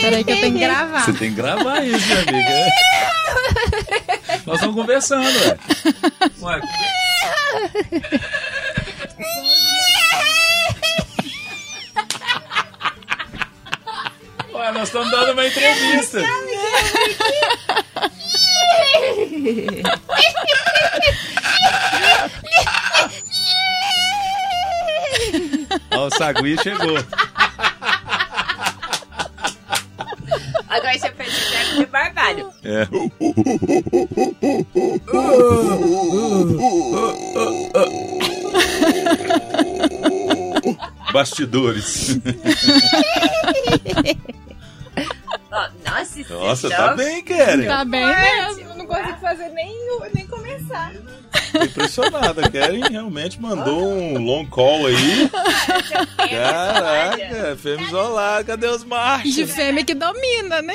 Peraí que eu tenho que gravar. Você tem que gravar isso, minha amiga. Nós estamos conversando, ué. Ué. Nós estamos dando uma entrevista. Ó, o Sagui chegou. É. Bastidores. Nossa, isso Nossa, tá bem, Karen. Tá bem mesmo. Não consigo fazer nem, nem começar. Tô impressionada. Karen realmente mandou um long call aí. Caraca, fêmea isolada. Cadê os machos? De fêmea que domina, né?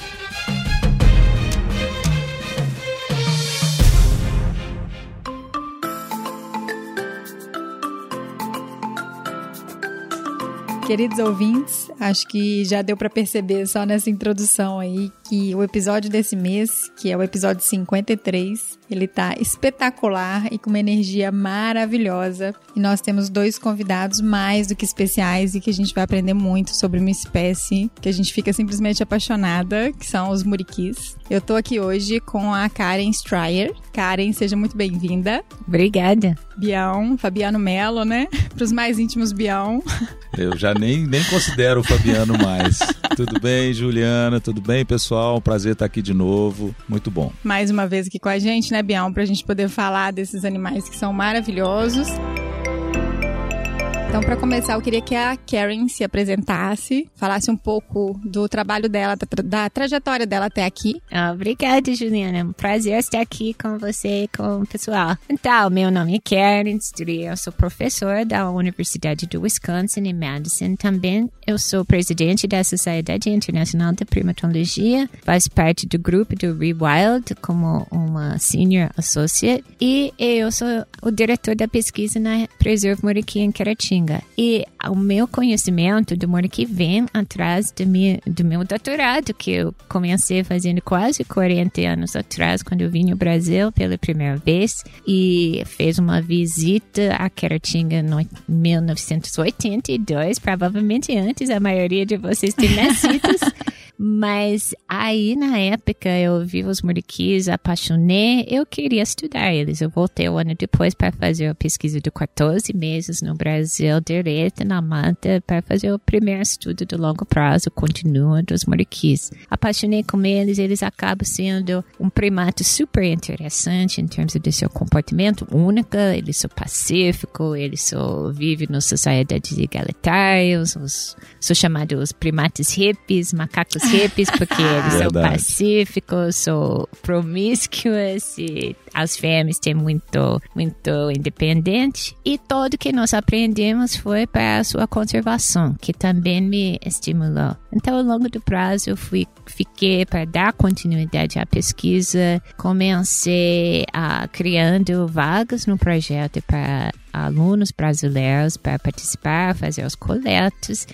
Queridos ouvintes, acho que já deu pra perceber só nessa introdução aí que o episódio desse mês, que é o episódio 53, ele tá espetacular e com uma energia maravilhosa. E nós temos dois convidados mais do que especiais e que a gente vai aprender muito sobre uma espécie que a gente fica simplesmente apaixonada, que são os muriquis. Eu tô aqui hoje com a Karen Stryer. Karen, seja muito bem-vinda. Obrigada. Bião, Fabiano Melo, né? Para os mais íntimos, Bião. Eu já nem, nem considero o Fabiano mais. Tudo bem, Juliana? Tudo bem, pessoal? Um prazer estar aqui de novo. Muito bom. Mais uma vez aqui com a gente, né, Bião? Para a gente poder falar desses animais que são maravilhosos. Então, para começar, eu queria que a Karen se apresentasse, falasse um pouco do trabalho dela, da, tra- da trajetória dela até aqui. Obrigada, Juliana. É um prazer estar aqui com você e com o pessoal. Então, meu nome é Karen Strie, eu sou professora da Universidade do Wisconsin em Madison. Também eu sou presidente da Sociedade Internacional de Primatologia, faz parte do grupo do Rewild como uma Senior Associate e eu sou o diretor da pesquisa na Preserve Muriqui em E o meu conhecimento do Muriqui vem atrás do meu, do meu doutorado, que eu comecei fazendo quase 40 anos atrás, quando eu vim ao Brasil pela primeira vez e fez uma visita a Caratinga no 1982, provavelmente antes a maioria de vocês ter nascido. Mas aí, na época, eu vi os muriquis, apaixonei, eu queria estudar eles. Eu voltei um ano depois para fazer a pesquisa de 14 meses no Brasil, direto na mata, para fazer o primeiro estudo de longo prazo, continua dos muriquis. Apaixonei com eles, eles acabam sendo um primata super interessante em termos de seu comportamento única, eles são pacíficos, eles são, vivem nas sociedades igualitárias, os, são chamados primatas hippies, macacos porque eles são pacíficos, são promíscuos e as fêmeas têm muito, muito independente. E tudo que nós aprendemos foi para a sua conservação, que também me estimulou. Então, ao longo do prazo, eu fui, fiquei para dar continuidade à pesquisa, comecei a criando vagas no projeto para alunos brasileiros para participar, fazer os coletos.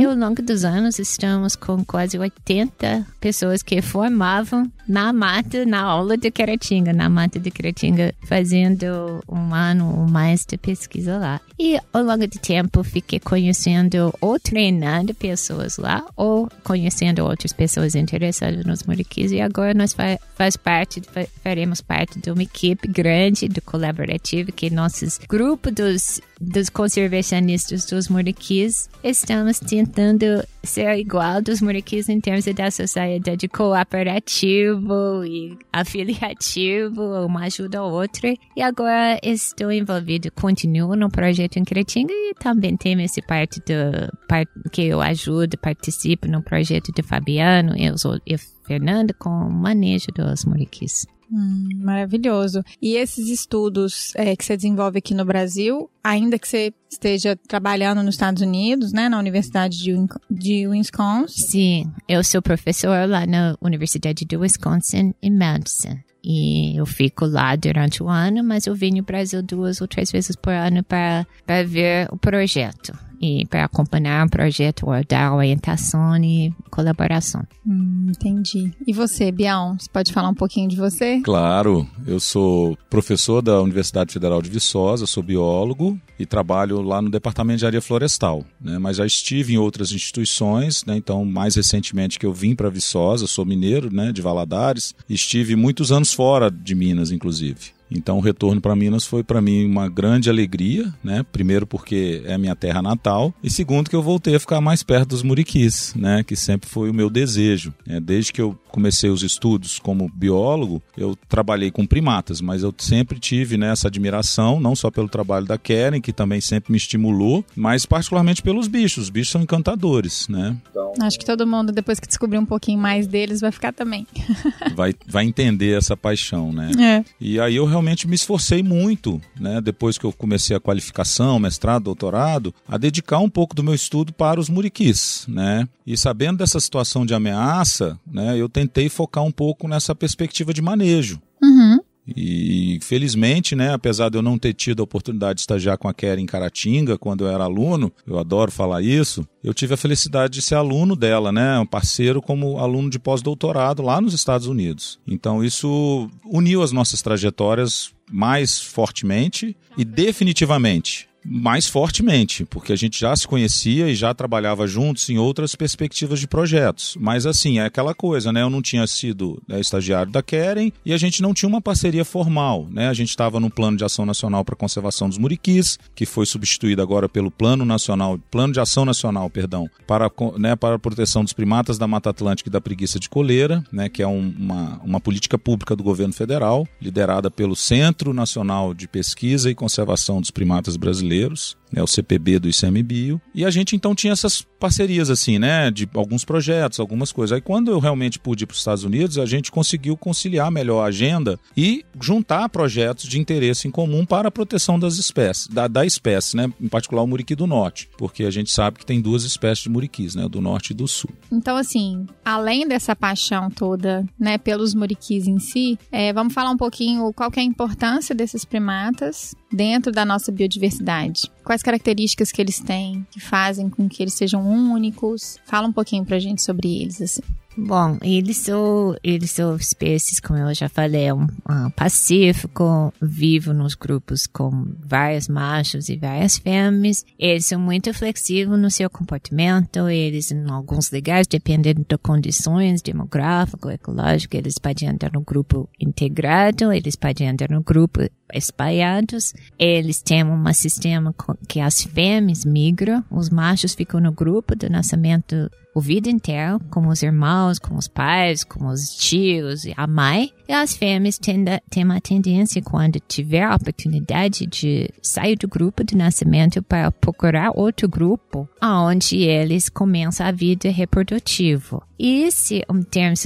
E ao longo dos anos estamos com quase 80 pessoas que formavam na mata, na aula de Caratinga, na mata de Caratinga, fazendo um ano ou mais de pesquisa lá. E ao longo do tempo fiquei conhecendo ou treinando pessoas lá, ou conhecendo outras pessoas interessadas nos muriquis. E agora nós fa faz parte, fa faremos parte de uma equipe grande, do colaborativo, que nossos grupos dos, dos conservacionistas dos muriquis estamos tentando ser igual dos muriquis em termos da sociedade cooperativo e afiliativo, uma ajuda a outra. E agora estou envolvido, continuo no projeto em Cretinga e também tenho esse parte do part, que eu ajudo, participo no projeto de Fabiano eu e Fernando com o manejo dos muriquis. Hum, maravilhoso. E esses estudos é, que você desenvolve aqui no Brasil, ainda que você esteja trabalhando nos Estados Unidos, né, na Universidade de, de Wisconsin, Sim, eu sou professor lá na Universidade do Wisconsin, em Madison. e eu fico lá durante o ano, mas eu venho ao Brasil duas ou três vezes por ano para ver o projeto e para acompanhar o projeto, dar orientação e colaboração. Hum, entendi. E você, Bião, você pode falar um pouquinho de você? Claro, eu sou professor da Universidade Federal de Viçosa, sou biólogo e trabalho lá no Departamento de Área Florestal, né? mas já estive em outras instituições, né? então mais recentemente que eu vim para Viçosa, sou mineiro né, de Valadares, estive muitos anos fora de Minas, inclusive. Então o retorno para Minas foi para mim uma grande alegria, né? Primeiro porque é minha terra natal e segundo que eu voltei a ficar mais perto dos muriquis, né? Que sempre foi o meu desejo. Né? Desde que eu comecei os estudos como biólogo, eu trabalhei com primatas, mas eu sempre tive né, essa admiração, não só pelo trabalho da Keren, que também sempre me estimulou, mas particularmente pelos bichos. Os bichos são encantadores, né? Então, Acho que todo mundo, depois que descobrir um pouquinho mais deles, vai ficar também. vai, vai entender essa paixão, né? É. E aí eu realmente me esforcei muito, né? Depois que eu comecei a qualificação, mestrado, doutorado, a dedicar um pouco do meu estudo para os muriquis, né? E sabendo dessa situação de ameaça, né? Eu tentei focar um pouco nessa perspectiva de manejo. Uhum. E felizmente, né, apesar de eu não ter tido a oportunidade de estagiar com a Keren em Caratinga quando eu era aluno, eu adoro falar isso, eu tive a felicidade de ser aluno dela, né, um parceiro como aluno de pós-doutorado lá nos Estados Unidos. Então isso uniu as nossas trajetórias mais fortemente e definitivamente mais fortemente, porque a gente já se conhecia e já trabalhava juntos em outras perspectivas de projetos. Mas assim, é aquela coisa, né? Eu não tinha sido né, estagiário da Keren e a gente não tinha uma parceria formal, né? A gente estava no Plano de Ação Nacional para a Conservação dos Muriquis, que foi substituído agora pelo Plano Nacional, Plano de Ação Nacional, perdão, para, né, para a proteção dos primatas da Mata Atlântica e da preguiça de coleira, né? Que é um, uma, uma política pública do governo federal, liderada pelo Centro Nacional de Pesquisa e Conservação dos Primatas Brasileiros brasileiros né, o CPB do ICMBio, e a gente então tinha essas parcerias assim, né, de alguns projetos, algumas coisas. Aí quando eu realmente pude ir para os Estados Unidos, a gente conseguiu conciliar melhor a agenda e juntar projetos de interesse em comum para a proteção das espécies, da, da espécie, né, em particular o muriqui do norte, porque a gente sabe que tem duas espécies de muriquis, né, do norte e do sul. Então assim, além dessa paixão toda, né, pelos muriquis em si, é, vamos falar um pouquinho qual é a importância desses primatas dentro da nossa biodiversidade. Quais características que eles têm que fazem com que eles sejam únicos? Fala um pouquinho pra gente sobre eles, assim. Bom, eles são, eles são espécies, como eu já falei, um, um pacífico, vivo nos grupos com vários machos e várias fêmeas. Eles são muito flexíveis no seu comportamento, eles, em alguns lugares, dependendo de condições demográficas, ecológicas, eles podem andar no grupo integrado, eles podem andar no grupo espalhados. Eles têm um sistema que as fêmeas migram, os machos ficam no grupo do nascimento o vida inteira, como os irmãos, como os pais, como os tios e a mãe. E as fêmeas têm, têm uma tendência, quando tiver a oportunidade de sair do grupo de nascimento para procurar outro grupo, onde eles começam a vida reprodutiva. E esse, em termos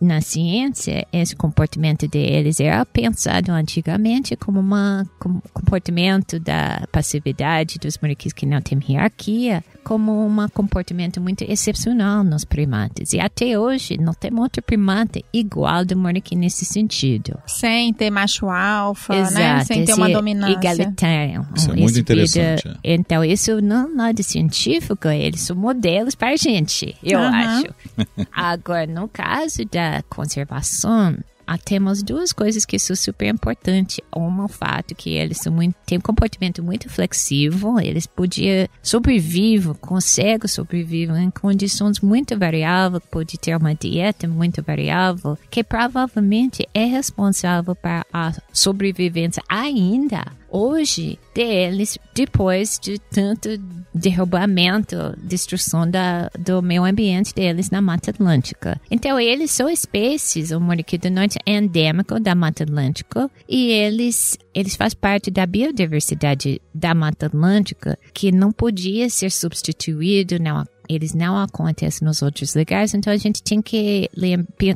na ciência, esse comportamento deles era pensado antigamente como um comportamento da passividade dos moleques que não têm hierarquia, como um comportamento muito excepcional nos primatas. E até hoje não tem outro primata igual do moleque nesse sentido. Sem ter macho alfa, né? Exato, né? Sem ter uma dominância. Igualitário. Isso é muito interessante. Vida, é. Então, isso não nada científico, eles são modelos para a gente, eu uhum. acho. Agora, no caso da conservação, ah, temos duas coisas que são super importantes. Uma, o fato que eles são muito, têm um comportamento muito flexível, eles podiam sobreviver, conseguem sobreviver em condições muito variáveis, pode ter uma dieta muito variável, que provavelmente é responsável para a sobrevivência ainda hoje deles depois de tanto derrubamento, destruição da, do meio ambiente deles na Mata Atlântica. Então, eles são espécies, o moriquito norte é endêmico da Mata Atlântica e eles, eles fazem parte da biodiversidade da Mata Atlântica que não podia ser substituído, não eles não acontecem nos outros lugares, então a gente tem que,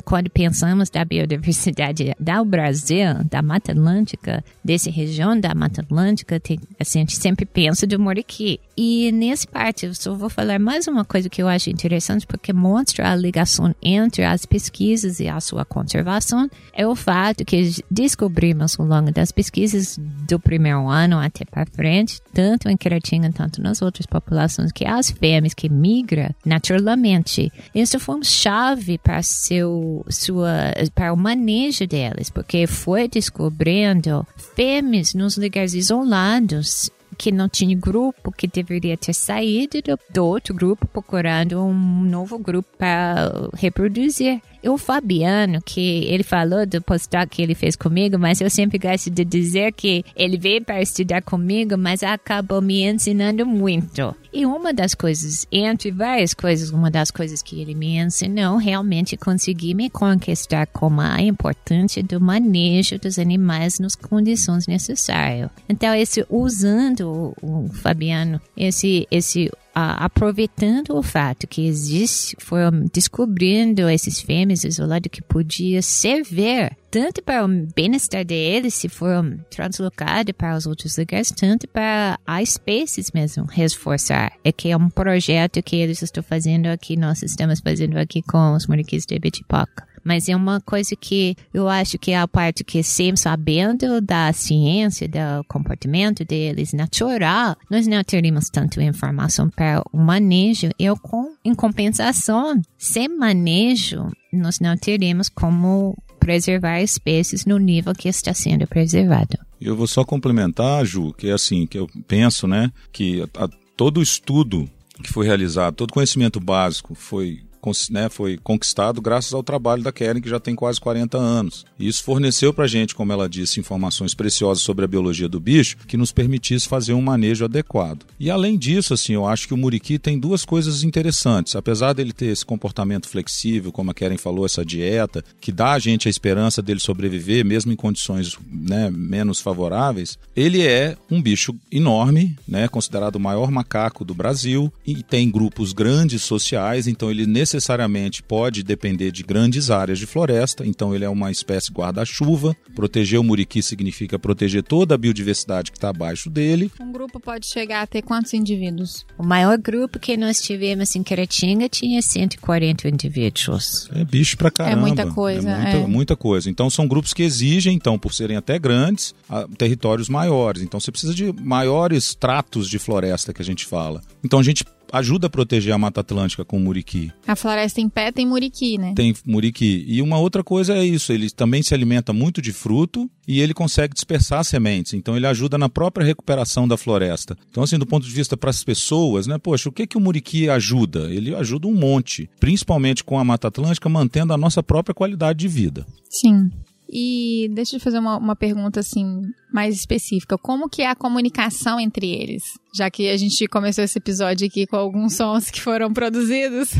quando pensamos da biodiversidade do Brasil, da Mata Atlântica, dessa região da Mata Atlântica, tem, assim, a gente sempre pensa do moriqui. E nessa parte, eu só vou falar mais uma coisa que eu acho interessante, porque mostra a ligação entre as pesquisas e a sua conservação, é o fato que descobrimos ao longo das pesquisas do primeiro ano até para frente, tanto em Queratinga, tanto nas outras populações, que as fêmeas que migram naturalmente, isso foi uma chave para, seu, sua, para o manejo delas, porque foi descobrindo fêmeas nos lugares isolados que não tinha grupo, que deveria ter saído do, do outro grupo procurando um novo grupo para reproduzir. O Fabiano, que ele falou do postdoc que ele fez comigo, mas eu sempre gosto de dizer que ele veio para estudar comigo, mas acabou me ensinando muito. E uma das coisas, entre várias coisas, uma das coisas que ele me ensinou, realmente consegui me conquistar como a importância do manejo dos animais nas condições necessárias. Então, esse usando o Fabiano, esse esse aproveitando o fato que existe, foram descobrindo esses fêmeas isolados que podia servir tanto para o bem-estar deles, se foram translocados para os outros lugares, tanto para as espécies mesmo reforçar. É que é um projeto que eles estão fazendo aqui, nós estamos fazendo aqui com os moriquis de Betipoca mas é uma coisa que eu acho que é a parte que sempre sabendo da ciência, do comportamento deles natural, nós não teríamos tanto informação para o manejo. Eu, com, em compensação, sem manejo, nós não teríamos como preservar espécies no nível que está sendo preservado. Eu vou só complementar, Ju, que é assim, que eu penso, né, que a, todo estudo que foi realizado, todo conhecimento básico foi né, foi conquistado graças ao trabalho da Keren, que já tem quase 40 anos. Isso forneceu para a gente, como ela disse, informações preciosas sobre a biologia do bicho, que nos permitisse fazer um manejo adequado. E além disso, assim, eu acho que o muriqui tem duas coisas interessantes. Apesar dele ter esse comportamento flexível, como a Keren falou, essa dieta, que dá a gente a esperança dele sobreviver, mesmo em condições né, menos favoráveis, ele é um bicho enorme, né, considerado o maior macaco do Brasil, e tem grupos grandes sociais, então ele necessariamente necessariamente pode depender de grandes áreas de floresta, então ele é uma espécie guarda-chuva. Proteger o muriqui significa proteger toda a biodiversidade que está abaixo dele. Um grupo pode chegar a ter quantos indivíduos? O maior grupo que nós tivemos em Queratinga tinha 140 indivíduos. É bicho pra caramba. É muita coisa. É muita, é. muita coisa. Então são grupos que exigem, então, por serem até grandes, territórios maiores. Então você precisa de maiores tratos de floresta que a gente fala. Então a gente ajuda a proteger a Mata Atlântica com o muriqui. A floresta em pé tem muriqui, né? Tem muriqui. E uma outra coisa é isso, ele também se alimenta muito de fruto e ele consegue dispersar sementes. Então ele ajuda na própria recuperação da floresta. Então assim, do ponto de vista para as pessoas, né? Poxa, o que que o muriqui ajuda? Ele ajuda um monte, principalmente com a Mata Atlântica mantendo a nossa própria qualidade de vida. Sim. E deixa eu fazer uma, uma pergunta assim mais específica. Como que é a comunicação entre eles? Já que a gente começou esse episódio aqui com alguns sons que foram produzidos.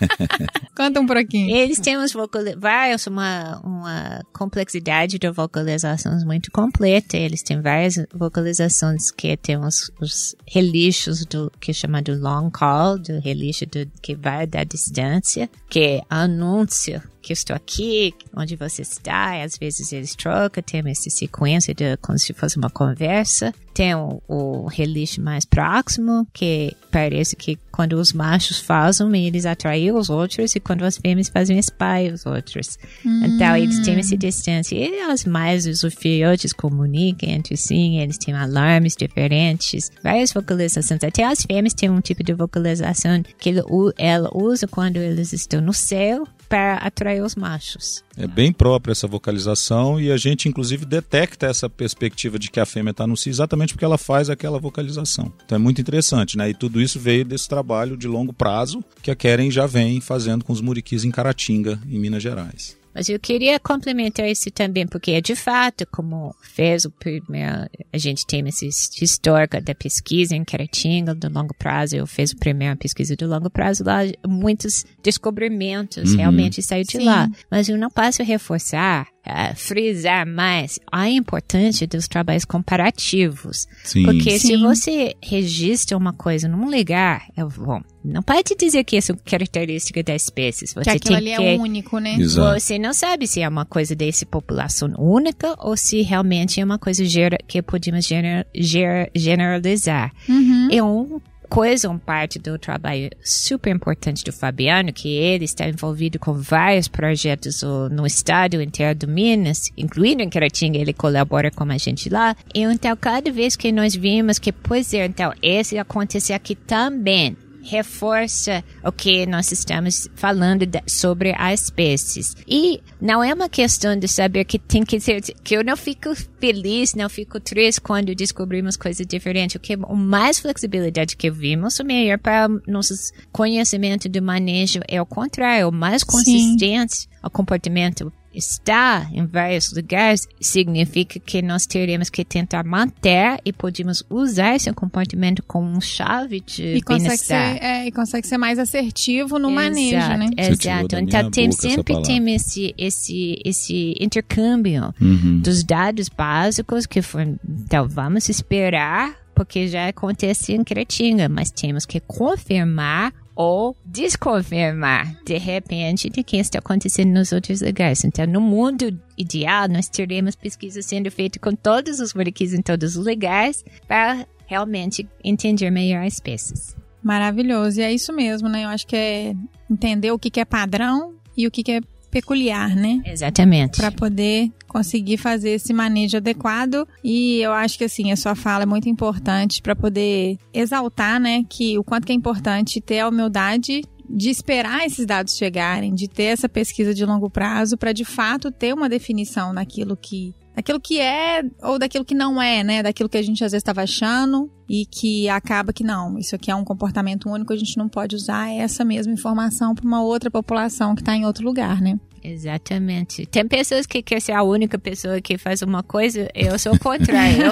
Conta um pouquinho. Eles têm uns vários, uma, uma complexidade de vocalizações muito completa. Eles têm várias vocalizações que tem os, os relixos do que é chamado long call, do relixo do, que vai da distância, que é anúncio que estou aqui, onde você está, e às vezes eles trocam, tem essa sequência de como se fosse uma conversa. Tem o, o release mais próximo, que parece que quando os machos fazem, eles atraem os outros, e quando as fêmeas fazem, espalham os outros. Hum. Então, eles têm essa distância. E as mais, os filhotes comunicam entre si, eles têm alarmes diferentes, várias vocalizações. Até as fêmeas têm um tipo de vocalização que ela usa quando eles estão no céu, para atrair os machos. É bem própria essa vocalização e a gente inclusive detecta essa perspectiva de que a fêmea está no cio exatamente porque ela faz aquela vocalização. Então é muito interessante, né? E tudo isso veio desse trabalho de longo prazo que a Keren já vem fazendo com os muriquis em Caratinga, em Minas Gerais. Mas eu queria complementar isso também, porque é de fato, como fez o primeiro, a gente tem esse histórico da pesquisa em Caratinga, do longo prazo, eu fiz a primeira pesquisa do longo prazo lá, muitos descobrimentos uhum. realmente saíram de Sim. lá. Mas eu não posso reforçar Uh, frisar mais a importância dos trabalhos comparativos. Sim. Porque Sim. se você registra uma coisa num lugar, é bom, não pode dizer que isso é característica da espécie. Você que aquilo tem ali que é único, né? Exato. você não sabe se é uma coisa dessa população única ou se realmente é uma coisa gera, que podemos gener, ger- generalizar. Uhum. É uma coisa, uma parte do trabalho super importante do Fabiano, que ele está envolvido com vários projetos no estado inteiro do Minas, incluindo em Caratinga, ele colabora com a gente lá. E então, cada vez que nós vimos que, pois é, então, esse acontece aqui também, reforça o que nós estamos falando da- sobre as espécies. E não é uma questão de saber que tem que ser, que eu não fico feliz, não fico triste quando descobrimos coisas diferentes. O que o mais flexibilidade que vimos, o melhor para nosso conhecimento do manejo é o contrário, o mais consistente o comportamento está em vários lugares significa que nós teremos que tentar manter e podemos usar esse comportamento como um chave de E consegue, ser, é, e consegue ser mais assertivo no manejo, Exato, né? Você tirou Exato. Então tem, sempre tem esse, esse, esse intercâmbio Uhum. dos dados básicos que foi, então vamos esperar porque já acontece em Cretinga, mas temos que confirmar ou desconfirmar de repente de que está acontecendo nos outros lugares. Então, no mundo ideal, nós teremos pesquisas sendo feitas com todos os moleques em todos os lugares para realmente entender melhor as espécies. Maravilhoso. E é isso mesmo, né? Eu acho que é entender o que, é padrão e o que é peculiar, né? Exatamente. Para poder conseguir fazer esse manejo adequado. E eu acho que assim, a sua fala é muito importante para poder exaltar, né, que o quanto que é importante ter a humildade de esperar esses dados chegarem, de ter essa pesquisa de longo prazo para de fato ter uma definição daquilo que daquilo que é ou daquilo que não é, né? Daquilo que a gente às vezes estava achando e que acaba que não, isso aqui é um comportamento único, a gente não pode usar essa mesma informação para uma outra população que está em outro lugar, né? Exatamente. Tem pessoas que querem ser a única pessoa que faz uma coisa, eu sou o contrário.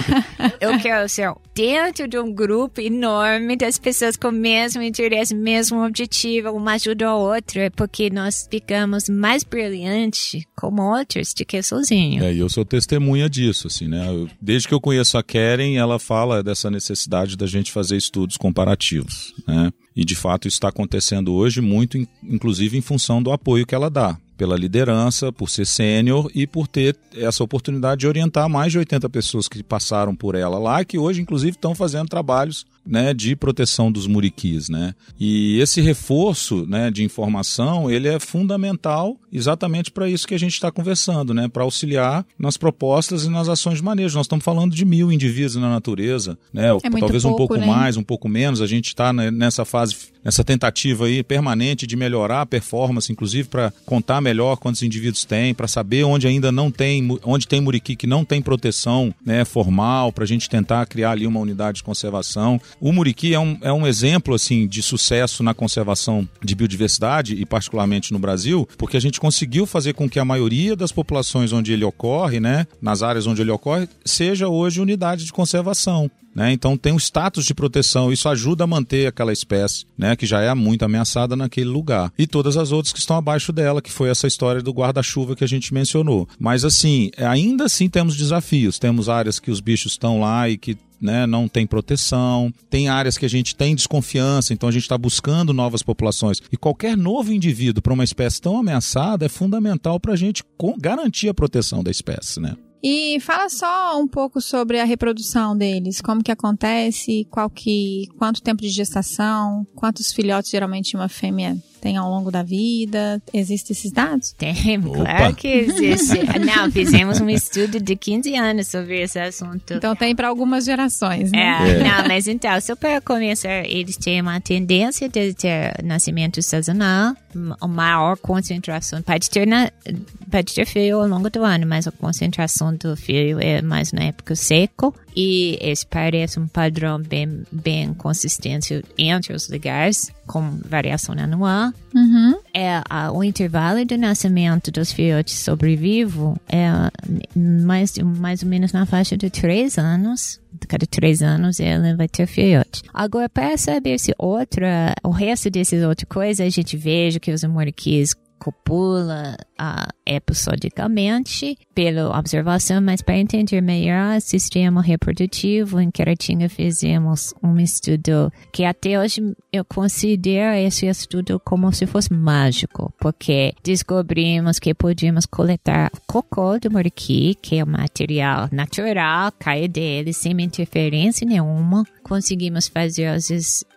eu, eu quero ser dentro de um grupo enorme das pessoas com o mesmo interesse, mesmo objetivo, uma ajuda a outra, porque nós ficamos mais brilhantes como outros do que sozinho. É, e eu sou testemunha disso, assim, né? Eu- desde que eu conheço a Keren, ela fala dessa necessidade da gente fazer estudos comparativos, né? E de fato isso está acontecendo hoje muito, in- inclusive em função do apoio que ela dá. Pela liderança, por ser sênior e por ter essa oportunidade de orientar mais de 80 pessoas que passaram por ela lá, que hoje, inclusive, estão fazendo trabalhos né, de proteção dos muriquis, né? E esse reforço, né, de informação, ele é fundamental exatamente para isso que a gente está conversando, né? Para auxiliar nas propostas e nas ações de manejo. Nós estamos falando de mil indivíduos na natureza, né? É Talvez um pouco, pouco né? mais, um pouco menos. A gente está nessa fase, nessa tentativa aí permanente de melhorar a performance, inclusive para contar melhor quantos indivíduos tem, para saber onde ainda não tem, onde tem muriqui que não tem proteção, né, formal, para a gente tentar criar ali uma unidade de conservação. O muriqui é um, é um exemplo assim de sucesso na conservação de biodiversidade e particularmente no Brasil, porque a gente conseguiu fazer com que a maioria das populações onde ele ocorre, né, nas áreas onde ele ocorre, seja hoje unidade de conservação. Né? Então tem um status de proteção, isso ajuda a manter aquela espécie, né, que já é muito ameaçada naquele lugar. E todas as outras que estão abaixo dela, que foi essa história do guarda-chuva que a gente mencionou. Mas assim, ainda assim temos desafios. Temos áreas que os bichos estão lá e que né, não tem proteção, tem áreas que a gente tem desconfiança, então a gente está buscando novas populações. E qualquer novo indivíduo para uma espécie tão ameaçada é fundamental para a gente garantir a proteção da espécie, né? E fala só um pouco sobre a reprodução deles, como que acontece, qual que, quanto tempo de gestação, quantos filhotes geralmente uma fêmea tem ao longo da vida, existem esses dados? Tem, Opa. claro que existe. Não, fizemos um estudo de 15 anos sobre esse assunto. Então tem para algumas gerações, né? É, não, mas então, só para começar, eles têm uma tendência de ter nascimento sazonal, maior concentração. Pode ter, na, pode ter fio ao longo do ano, mas a concentração do fio é mais na época seco. E esse parece um padrão bem, bem consistente entre os lugares, com variação anual. Uhum. É, a- o intervalo de nascimento dos filhotes sobrevivos é mais, mais ou menos na faixa de três anos. Cada três anos ela vai ter filhote. Agora, para saber se outra, o resto dessas outras coisas, a gente veja que os amoriquis copula uh, episodicamente pela observação, mas para entender melhor o sistema reprodutivo, em Caratinga fizemos um estudo que até hoje eu considero esse estudo como se fosse mágico, porque descobrimos que podíamos coletar cocô do muriqui, que é um material natural, cai dele sem interferência nenhuma. Conseguimos fazer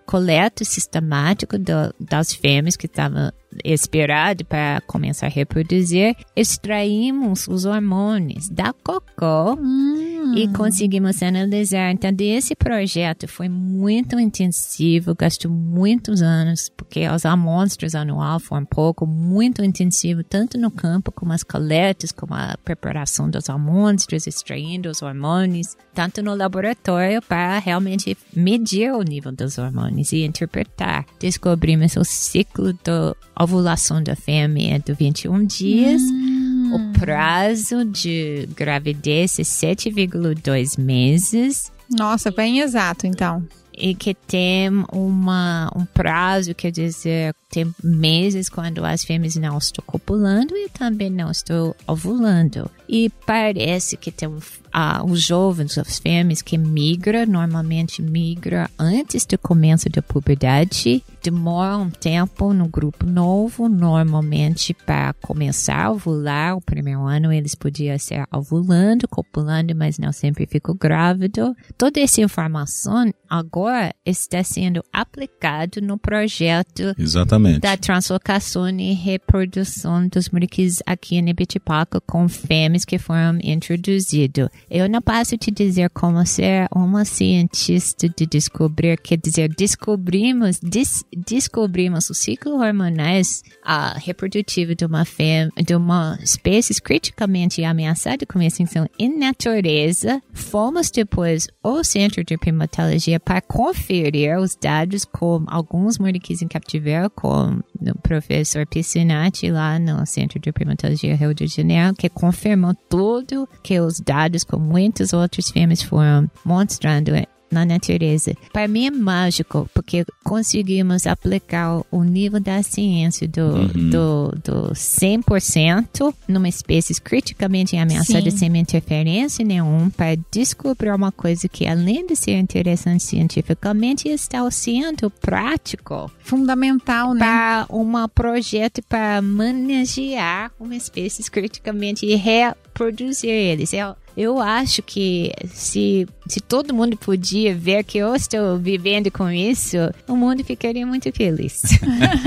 as coletas sistemáticas das fêmeas que estavam esperado para começar a reproduzir, extraímos os hormônios da cocô hum. e conseguimos analisar. Então, esse projeto foi muito intensivo, gastou muitos anos, porque as amostras anual foram pouco, muito intensivo, tanto no campo como as coletas, como a preparação das amostras, extraindo os hormônios, tanto no laboratório para realmente medir o nível dos hormônios e interpretar. Descobrimos o ciclo do ovulação da fêmea é de 21 dias. Hum. O prazo de gravidez é 7,2 meses. Nossa, bem exato, então. E que tem uma, um prazo, quer dizer, tem meses quando as fêmeas não estão copulando e também não estão ovulando. E parece que tem ah, os jovens, as fêmeas que migram, normalmente migram antes do começo da puberdade, demora um tempo no grupo novo, normalmente para começar a ovular. O primeiro ano eles podiam ser ovulando, copulando, mas não sempre ficam grávidos. Toda essa informação agora está sendo aplicado no projeto Exatamente. da translocação e reprodução dos muriquis aqui em Ibitipaca com fêmeas que foram introduzidos. Eu não posso te dizer como ser uma cientista de descobrir, quer dizer, descobrimos, des, descobrimos os ciclos hormonais uh, reprodutivos de uma fêmea, de uma espécie criticamente ameaçada com extinção em natureza. Fomos depois ao Centro de Primatologia para conferir os dados com alguns muriquis em cativeiro, com o professor Piscinati lá no Centro de Primatologia Rio de Janeiro, que confirmou tudo que os dados com muitos outros filmes foram mostrando na natureza. Para mim é mágico, porque conseguimos aplicar o nível da ciência do, uhum. do, do 100% numa espécie criticamente ameaçada Sim. sem interferência nenhuma para descobrir uma coisa que, além de ser interessante cientificamente, está sendo prático. Fundamental, né? Para um projeto para manejar uma espécie criticamente e reproduzir eles. É eu acho que se, se todo mundo podia ver que eu estou vivendo com isso, o mundo ficaria muito feliz.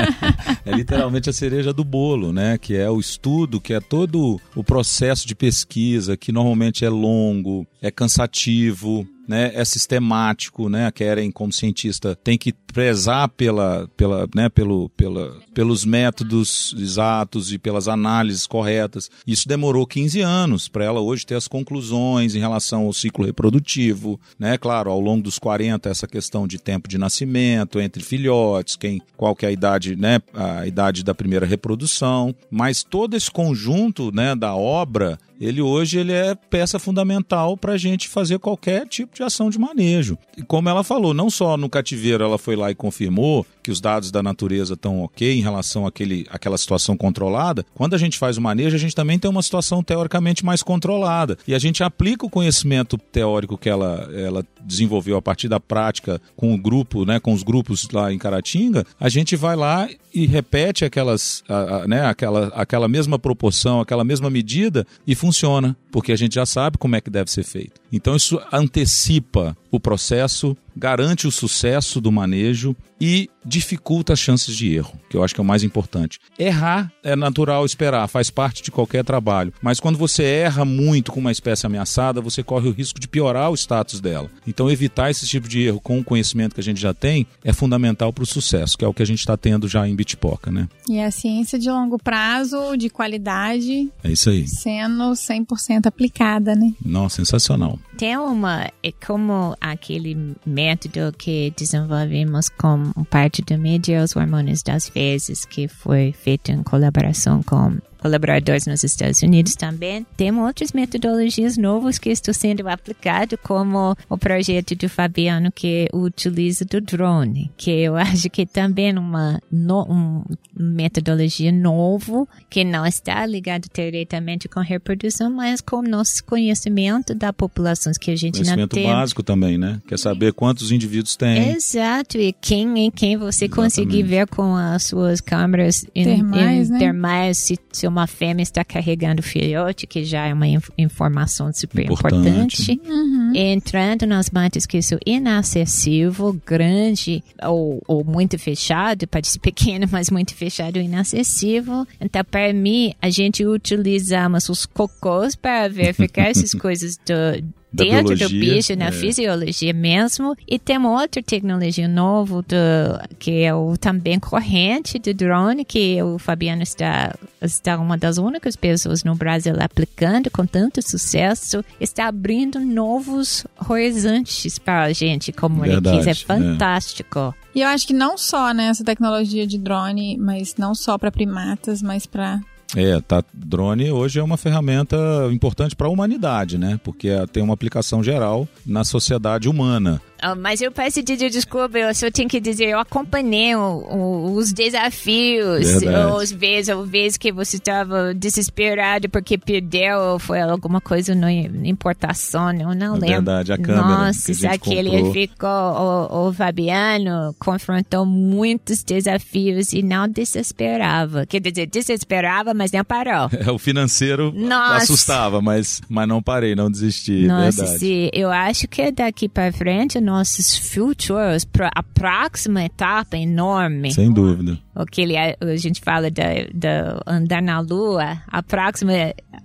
é literalmente a cereja do bolo, né? Que é o estudo, que é todo o processo de pesquisa, que normalmente é longo, é cansativo, né, é sistemático, né, a Keren como cientista tem que prezar pela, pela, né, pelo, pela, pelos métodos exatos e pelas análises corretas. Isso demorou 15 anos para ela hoje ter as conclusões em relação ao ciclo reprodutivo, né, claro, ao longo dos 40 essa questão de tempo de nascimento entre filhotes, quem, qual que é a idade, né, a idade da primeira reprodução, mas todo esse conjunto, né, da obra ele hoje ele é peça fundamental para a gente fazer qualquer tipo de ação de manejo. E como ela falou, não só no cativeiro ela foi lá e confirmou que os dados da natureza estão ok em relação àquele, àquela situação controlada, quando a gente faz o manejo, a gente também tem uma situação teoricamente mais controlada. E a gente aplica o conhecimento teórico que ela, ela desenvolveu a partir da prática com o grupo, né, com os grupos lá em Caratinga, a gente vai lá e repete aquelas, a, a, né, aquela, aquela mesma proporção, aquela mesma medida e funciona, porque a gente já sabe como é que deve ser feito. Então isso antecipa o processo, garante o sucesso do manejo e dificulta as chances de erro, que eu acho que é o mais importante. Errar é natural esperar, faz parte de qualquer trabalho, mas quando você erra muito com uma espécie ameaçada, você corre o risco de piorar o status dela. Então evitar esse tipo de erro com o conhecimento que a gente já tem é fundamental para o sucesso, que é o que a gente está tendo já em Bitpoca, né? E a ciência de longo prazo, de qualidade, é isso aí. Sendo 100% aplicada, né? Não, sensacional. Tem uma, é como aquele método que desenvolvemos como parte da mídia, os hormônios das fezes, que foi feito em colaboração com colaboradores nos Estados Unidos também. Temos outras metodologias novas que estão sendo aplicadas, como o projeto do Fabiano que utiliza do drone, que eu acho que também é uma no, um, metodologia novo que não está ligado diretamente com reprodução, mas com nosso conhecimento da população que a gente não tem. básico também, né? Quer saber quantos indivíduos tem. Exato, e quem e quem você Exatamente. conseguir ver com as suas câmeras termais, né? termais se, se uma fêmea está carregando filhote, que já é uma inf informação super importante. importante. Uhum. Entrando nas matas que são inacessível, grande ou, ou muito fechado, pode ser pequeno, mas muito fechado e inacessível. Então, para mim, a gente utilizamos os cocôs para verificar essas coisas do, dentro do bicho, na é. fisiologia mesmo. E tem uma outra tecnologia nova do, que é o também corrente do drone, que o Fabiano está, está uma das únicas pessoas no Brasil aplicando com tanto sucesso, está abrindo novos horizontes para a gente como Verdade, é fantástico. É. E eu acho que não só né, essa tecnologia de drone, mas não só para primatas, mas para é, tá, drone hoje é uma ferramenta importante para a humanidade, né? Porque tem uma aplicação geral na sociedade humana. Oh, mas eu peço de desculpa, eu só tenho que dizer, eu acompanhei o, o, os desafios, as vezes, as vezes que você estava desesperado porque perdeu, ou foi alguma coisa na importação, eu não é lembro. Verdade, a câmera Nossa, que aquele comprou. ficou, o, o Fabiano confrontou muitos desafios e não desesperava. Quer dizer, desesperava, mas não parou. É, o financeiro Nossa. assustava, mas, mas não parei, não desisti. Nossa, verdade. eu acho que daqui para frente nossos futuros, a próxima etapa é enorme. Sem dúvida. O que ele, a gente fala de andar na lua, a próxima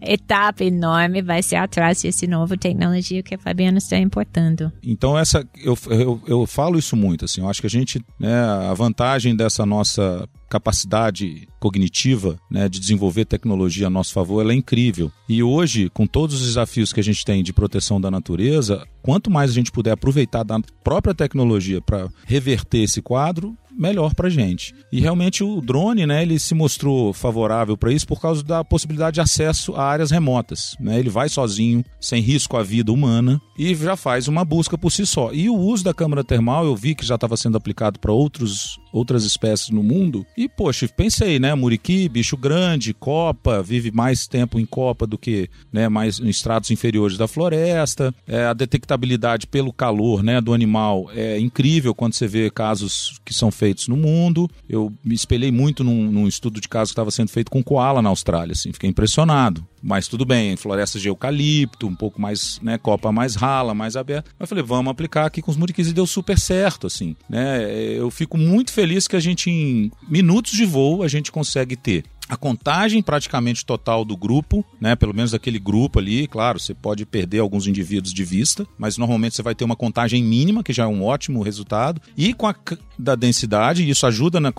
etapa enorme vai ser atrás desse novo tecnologia que a Fabiana está importando. Então essa eu, eu, eu falo isso muito assim, eu acho que a gente, né, a vantagem dessa nossa capacidade cognitiva né, de desenvolver tecnologia a nosso favor ela é incrível. E hoje, com todos os desafios que a gente tem de proteção da natureza, quanto mais a gente puder aproveitar da própria tecnologia para reverter esse quadro, melhor para gente. E realmente o drone, né, ele se mostrou favorável para isso por causa da possibilidade de acesso a áreas remotas. Né? Ele vai sozinho, sem risco à vida humana e já faz uma busca por si só. E o uso da câmara termal eu vi que já estava sendo aplicado para outros outras espécies no mundo. E poxa, pensei, né, muriqui, bicho grande, copa, vive mais tempo em copa do que, né, mais em estratos inferiores da floresta. É, a detectabilidade pelo calor, né, do animal é incrível quando você vê casos que são feitos feitos no mundo. Eu me espelhei muito num, num estudo de caso que estava sendo feito com koala na Austrália, assim, fiquei impressionado. Mas tudo bem, florestas de eucalipto, um pouco mais, né, copa mais rala, mais aberta. Eu falei, vamos aplicar aqui com os muriquis e deu super certo, assim, né? Eu fico muito feliz que a gente, em minutos de voo, a gente consegue ter a contagem praticamente total do grupo, né? Pelo menos daquele grupo ali, claro, você pode perder alguns indivíduos de vista, mas normalmente você vai ter uma contagem mínima, que já é um ótimo resultado, e com a da densidade, isso ajuda na,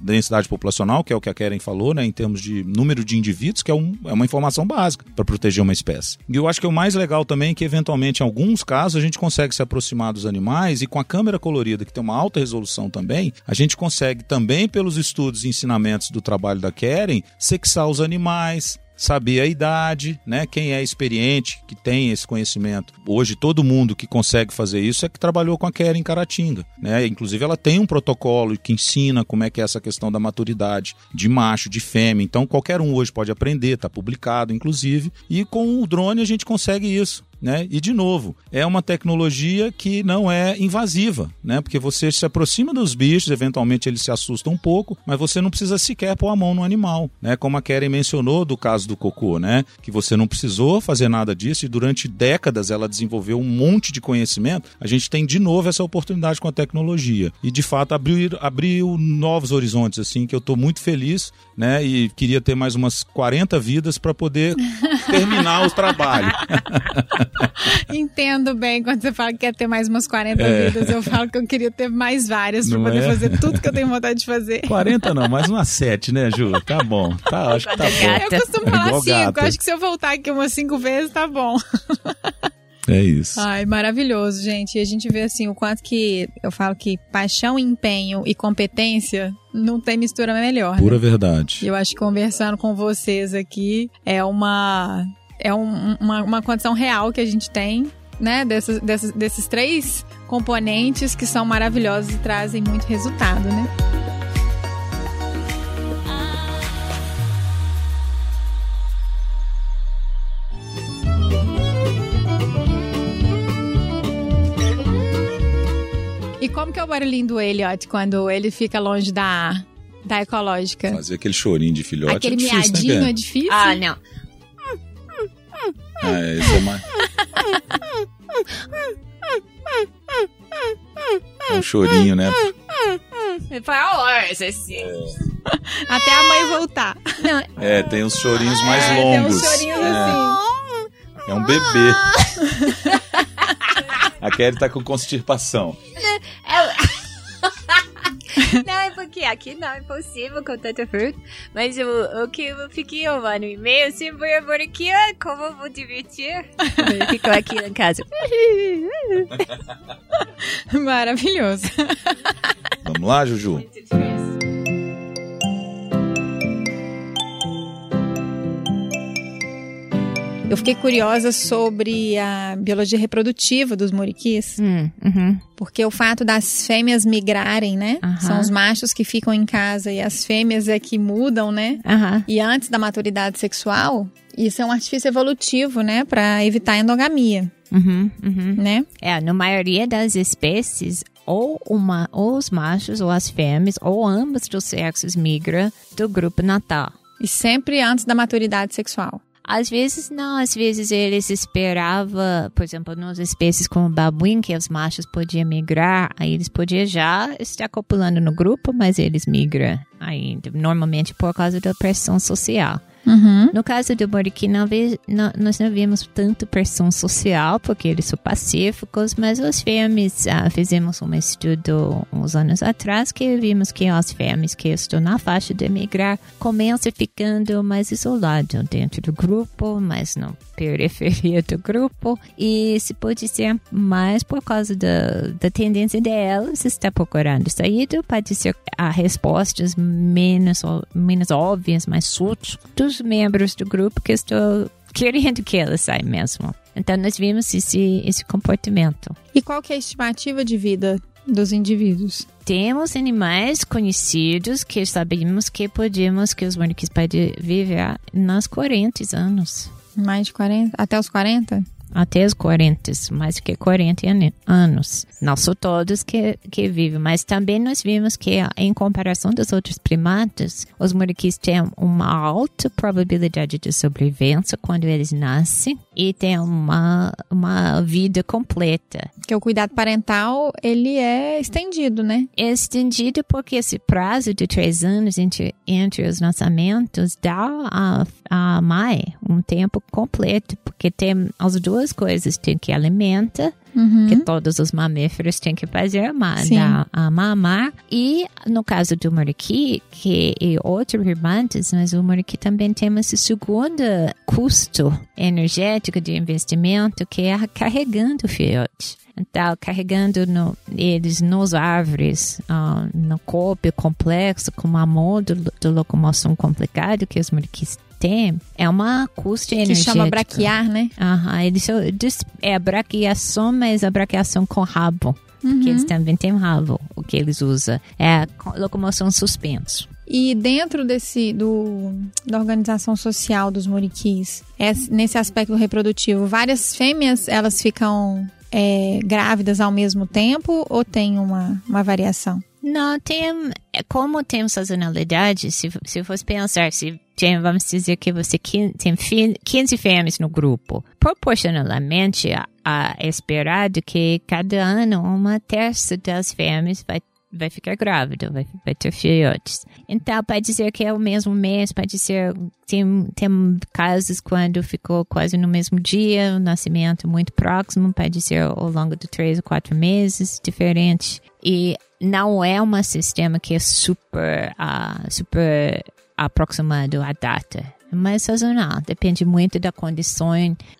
densidade populacional, que é o que a Keren falou, né? Em termos de número de indivíduos, que é, um, é uma informação básica para proteger uma espécie. E eu acho que o mais legal também é que, eventualmente, em alguns casos, a gente consegue se aproximar dos animais e com a câmera colorida, que tem uma alta resolução também, a gente consegue também, pelos estudos e ensinamentos do trabalho da Keren, querem sexar os animais, saber a idade, né? Quem é experiente, que tem esse conhecimento. Hoje todo mundo que consegue fazer isso é que trabalhou com a Keren Caratinga, né? Inclusive ela tem um protocolo que ensina como é que é essa questão da maturidade de macho, de fêmea. Então qualquer um hoje pode aprender, está publicado inclusive. E com o drone a gente consegue isso né? E de novo, é uma tecnologia que não é invasiva, né? Porque você se aproxima dos bichos, eventualmente eles se assustam um pouco, mas você não precisa sequer pôr a mão no animal, né? Como a Keren mencionou do caso do cocô, né? Que você não precisou fazer nada disso e durante décadas ela desenvolveu um monte de conhecimento. A gente tem de novo essa oportunidade com a tecnologia e de fato abriu, abriu novos horizontes assim que eu estou muito feliz, né? E queria ter mais umas 40 vidas para poder terminar o trabalho. Entendo bem quando você fala que quer ter mais umas 40 é. vidas. Eu falo que eu queria ter mais várias para poder é? fazer tudo que eu tenho vontade de fazer. 40 não, mais umas 7, né, Ju? Tá bom. Tá, acho que tá bom. Eu costumo é falar 5. Acho que se eu voltar aqui umas 5 vezes, tá bom. É isso. Ai, maravilhoso, gente. E a gente vê assim o quanto que eu falo que paixão, empenho e competência não tem mistura melhor. Pura né? verdade. Eu acho que conversando com vocês aqui é uma é um- uma, uma condição real que a gente tem, né? Desses, desses, desses três componentes que são maravilhosos e trazem muito resultado, né? E como que é o barulhinho do Elliot quando ele fica longe da, da ecológica? Fazer aquele chorinho de filhote Aquele é difícil, miadinho né, é difícil? Ah, não. É, isso é mais... É um chorinho, né? Para horas, assim. Até a mãe voltar. É, tem uns chorinhos mais É, tem uns longos. chorinhos é, assim. é um bebê. A Kelly tá com constipação. Não, é porque aqui não é possível com tanta fruta. Mas o, o que eu fiquei um ano e meio sem por amor aqui, ó, como eu vou divertir? Ficou aqui em casa. Maravilhoso. Vamos lá, Juju? Eu fiquei curiosa sobre a biologia reprodutiva dos muriquis, Hum, uhum. porque o fato das fêmeas migrarem, né? Aham. São os machos que ficam em casa e as fêmeas é que mudam, né? Aham. E antes da maturidade sexual, isso é um artifício evolutivo, né? Pra evitar a endogamia, Uhum, uhum. né? É, na maioria das espécies, ou, uma, ou os machos ou as fêmeas, ou ambos dos sexos migram do grupo natal. E sempre antes da maturidade sexual. Às vezes não, às vezes eles esperavam, por exemplo, nas espécies como o babuim, que os machos podiam migrar, aí eles podiam já estar copulando no grupo, mas eles migram ainda, normalmente por causa da pressão social. Uhum. No caso do moriqui, não ve- não- nós não vimos tanto pressão social, porque eles são pacíficos, mas os fêmeas, ah, fizemos um estudo uns anos atrás, que vimos que as fêmeas que estão na faixa de migrar começam ficando mais isoladas dentro do grupo, mas na periferia do grupo, e se pode ser mais por causa da, da tendência delas estar procurando saída, pode ser a respostas menos, menos óbvias, mais sutis membros do grupo que estão querendo que elas saiam mesmo. Então nós vimos esse, esse comportamento. E qual que é a estimativa de vida dos indivíduos? Temos animais conhecidos que sabemos que podemos, que os moniquis podem viver nos 40 anos. Mais de 40? Até os 40? Até os 40, mais que 40 ane- anos. Não são todos que, que vivem, mas também nós vimos que, em comparação dos outros primatas, os muriquis têm uma alta probabilidade de sobrevivência quando eles nascem e têm uma, uma vida completa. Porque o cuidado parental, ele é estendido, né? É estendido porque esse prazo de três anos entre, entre os nascimentos dá a, a mãe um tempo completo, porque tem as duas coisas, tem que alimentar, Uhum. que todos os mamíferos têm que fazer, ma- Sim. dar a mamar, e no caso do mariqui, que e outros primatas, mas o mariqui também tem esse segundo custo energético de investimento, que é carregando o filhote. Então, carregando no- eles nos árvores, ah, no corpo complexo, com uma modo de locomoção complicado que os mariquis é uma custo Que energético. chama braquear, né? Aham, eles é a braquiação, mas a braquiação com rabo. Porque eles também têm rabo, o que eles usam. É a co- locomoção suspenso. E dentro desse do, da organização social dos muriquis, é, nesse aspecto reprodutivo, várias fêmeas elas ficam é, grávidas ao mesmo tempo ou tem uma, uma variação? Não, tem. é Como tem sazonalidade, se, se fosse pensar, se tem, vamos dizer que você tem fi- 15 fêmeas no grupo, proporcionalmente é esperado que cada ano uma terça das fêmeas vai vai ficar grávida, vai, vai ter filhotes. Então, pode ser que é o mesmo mês, pode ser. Tem, tem casos quando ficou quase no mesmo dia, o nascimento muito próximo, pode ser ao longo de três ou quatro meses, diferente. E não é um sistema que é super, ah, super aproximado à data. Mais sazonal. Depende muito da condição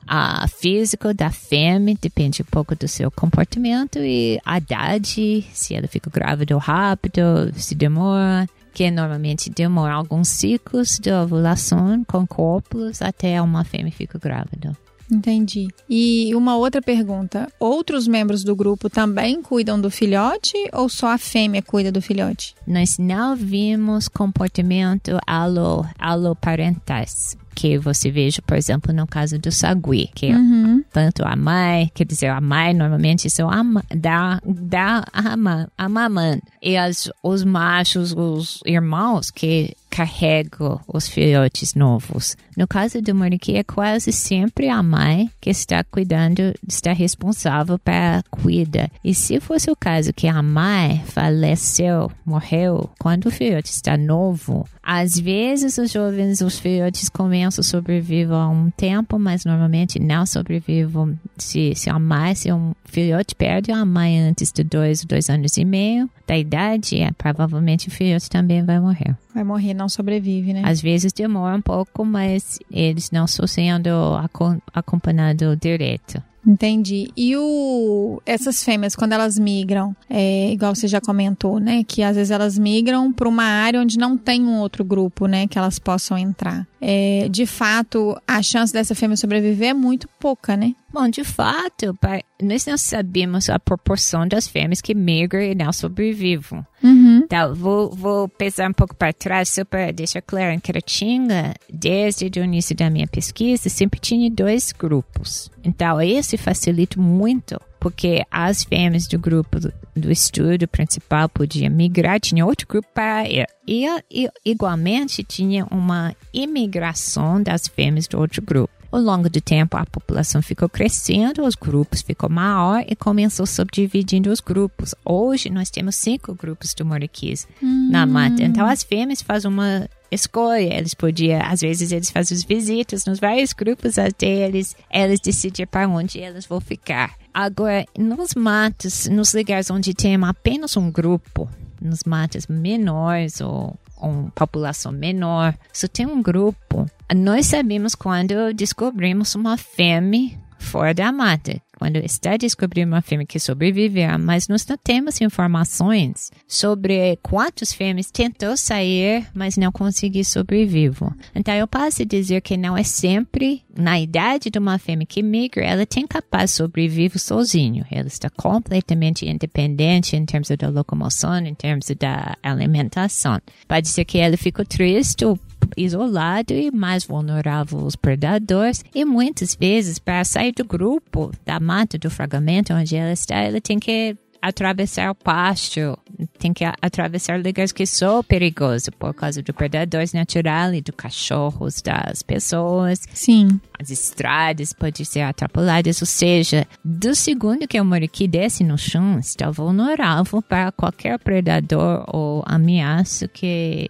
a física da fêmea, depende um pouco do seu comportamento e a idade, se ela fica grávida rápido, se demora, que normalmente demora alguns ciclos de ovulação com cópulos até uma fêmea fica grávida. Entendi. E uma outra pergunta: outros membros do grupo também cuidam do filhote ou só a fêmea cuida do filhote? Nós não vimos comportamento alo, aloparentais que você veja, por exemplo, no caso do sagui, que é Uhum. tanto a mãe, quer dizer, a mãe normalmente são ama, da, da ama, amamando. E as, os machos, os irmãos que carregam os filhotes novos. No caso do moriqui, é quase sempre a mãe que está cuidando, está responsável para cuidar. E se fosse o caso que a mãe faleceu, morreu, quando o filhote está novo, às vezes os jovens, os filhotes começam a sobreviver há um tempo, mas normalmente não sobrevivem. Se, se a mãe, se um filhote perde a mãe antes de dois, dois anos e meio da idade, é, provavelmente o filhote também vai morrer. Vai morrer, não sobrevive, né? Às vezes demora um pouco, mas eles não estão sendo acom- acompanhados direto. Entendi. E o essas fêmeas, quando elas migram, é, igual você já comentou, né? Que às vezes elas migram para uma área onde não tem um outro grupo, né? Que elas possam entrar. É, de fato, a chance dessa fêmea sobreviver é muito pouca, né? Bom, de fato, nós não sabemos a proporção das fêmeas que migram e não sobrevivem. Uhum. Então, vou, vou pesar um pouco para trás, só para deixar claro. Em Caratinga, desde o início da minha pesquisa, sempre tinha dois grupos. Então, esse facilita muito, porque as fêmeas do grupo do, do estudo principal podiam migrar, tinha outro grupo para ir. E, e, igualmente, tinha uma imigração das fêmeas do outro grupo. Ao longo do tempo, a população ficou crescendo, os grupos ficou maior e começou subdividindo os grupos. Hoje, nós temos cinco grupos do moriquis na mata. Então, as fêmeas fazem uma escolha. Eles podiam, às vezes, eles fazem as visitas nos vários grupos até eles, eles decidirem para onde eles vão ficar. Agora, nos matos, nos lugares onde tem apenas um grupo, nos matos menores ou uma população menor, só tem um grupo. Nós sabemos quando descobrimos uma fêmea fora da mata. Quando está descobrindo uma fêmea que sobreviveu, mas nós não temos informações sobre quantas fêmeas tentou sair, mas não conseguiu sobreviver. Então, eu posso dizer que não é sempre, na idade de uma fêmea que migra, ela tem capaz de sobreviver sozinho. Ela está completamente independente em termos da locomoção, em termos da alimentação. Pode ser que ela ficou triste ou isolado e mais vulnerável aos predadores e muitas vezes para sair do grupo da mata do fragmento onde ela está ela tem que atravessar o pasto tem que atravessar lugares que são perigosos por causa do predadores natural e do cachorros das pessoas Sim. as estradas podem ser atrapalhadas, ou seja, do segundo que o moriqui desce no chão, está vulnerável para qualquer predador ou ameaça que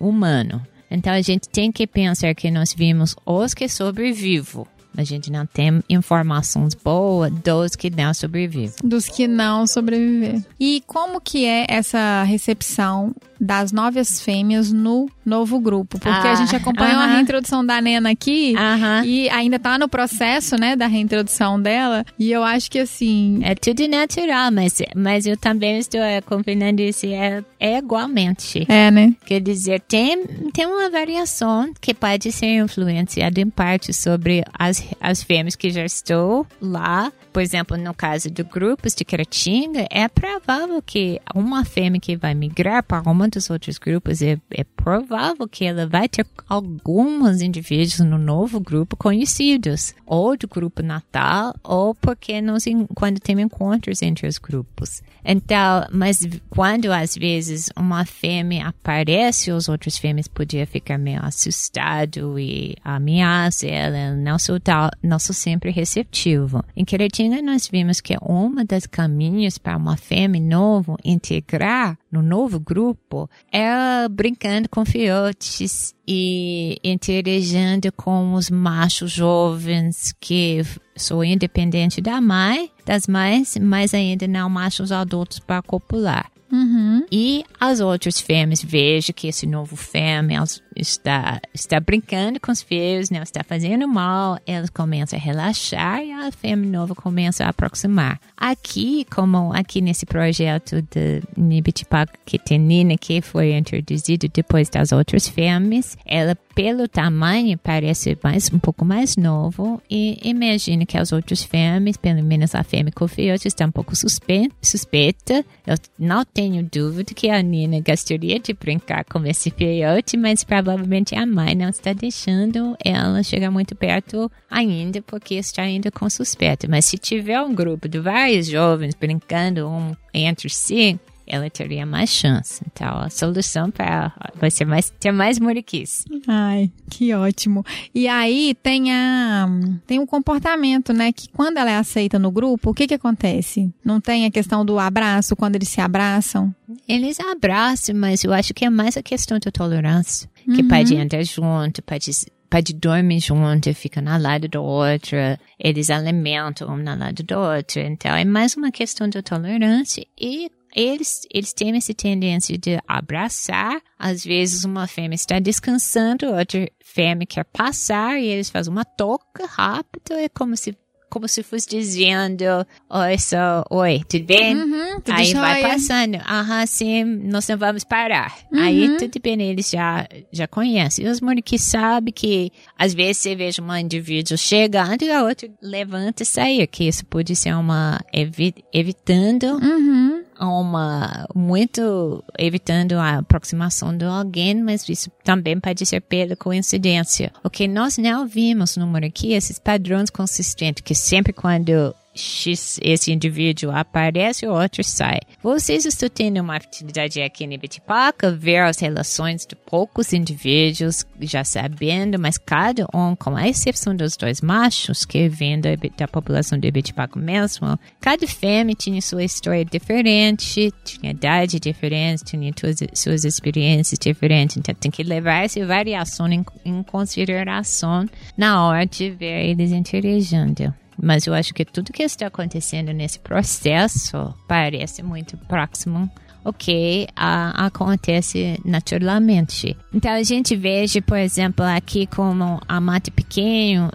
humano. Então a gente tem que pensar que nós vimos os que sobrevivem. A gente não tem informações boas dos que não sobrevivem. Dos que não sobreviver. E como que é essa recepção das novas fêmeas no novo grupo? Porque a Ah, gente acompanhou a aham. reintrodução da Nena aqui. Aham. E ainda tá no processo, né, da reintrodução dela. E eu acho que assim. É tudo natural, mas, mas eu também estou acompanhando isso é, é igualmente. É, né? Quer dizer, tem, tem uma variação que pode ser influenciada em parte sobre as, as fêmeas que já estão lá. Por exemplo, no caso do grupos de Caratinga, é provável que uma fêmea que vai migrar para um dos outros grupos, é, é provável que ela vai ter alguns indivíduos no novo grupo conhecidos, ou do grupo natal, ou porque nos, quando tem encontros entre os grupos. Então, mas quando às vezes uma fêmea aparece, os outros fêmeas podiam ficar meio assustado e ameaça ela, não sou tal, não sou sempre receptivo. Em Queretina nós vimos que uma das caminhos para uma fêmea novo integrar no novo grupo é brincando com filhotes e interagindo com os machos jovens que são independentes da mãe, das mães, mas ainda não machos adultos para copular. Uhum. E as outras fêmeas vejam que esse novo fêmea está, está brincando com os filhos, não está fazendo mal, elas começam a relaxar e a fêmea nova começa a aproximar. Aqui, como aqui nesse projeto de Nibitipac que tem Nina, que foi introduzido depois das outras fêmeas, ela pelo tamanho parece mais um pouco mais novo e imagino que as outras fêmeas, pelo menos a fêmea confiante, está um pouco suspeita, suspeita. Eu não tenho dúvida que a Nina gostaria de brincar com esse filhote, mas provavelmente a mãe não está deixando ela chegar muito perto ainda, porque está ainda com suspeita. Mas se tiver um grupo de vários jovens brincando um entre si, ela teria mais chance. Então, a solução para vai ser mais ter mais muriquis. Ai, que ótimo. E aí tem a tem um comportamento, né, que quando ela é aceita no grupo, o que que acontece? Não tem a questão do abraço quando eles se abraçam? Eles abraçam, mas eu acho que é mais a questão da tolerância, que pode andar junto, pode pode dormir junto, fica na lado do outro, eles alimentam um na lado do outro. Então, é mais uma questão de tolerância e eles, eles têm essa tendência de abraçar. Às vezes uma fêmea está descansando, outra fêmea quer passar e eles fazem uma toca rápida. É como se como se fosse dizendo, oi, só, oi, tudo bem? Uhum, tudo Aí vai jóia. passando, aham, sim, nós não vamos parar. Aí tudo bem, eles já, já conhecem. E os moniquis sabem que às vezes você veja um indivíduo chegando e a outra levanta e sai, que isso pode ser uma evi evitando Uhum. Uma muito evitando a aproximação de alguém, mas isso também pode ser pela coincidência. O que nós não vimos no aqui, esses padrões consistentes, que sempre quando X, esse indivíduo aparece, o outro sai. Vocês estão tendo uma atividade aqui no Bitipaca, ver as relações de poucos indivíduos, já sabendo, mas cada um, com a exceção dos dois machos, que vêm da, da população do Bitipaca mesmo, cada fêmea tinha sua história diferente, tinha idade diferente, tinha suas, suas experiências diferentes, então tem que levar essa variação em, em consideração na hora de ver eles interagindo. Mas eu acho que tudo que está acontecendo nesse processo parece muito próximo o que ah, acontece naturalmente. Então a gente veja, por exemplo, aqui como a mata pequeno,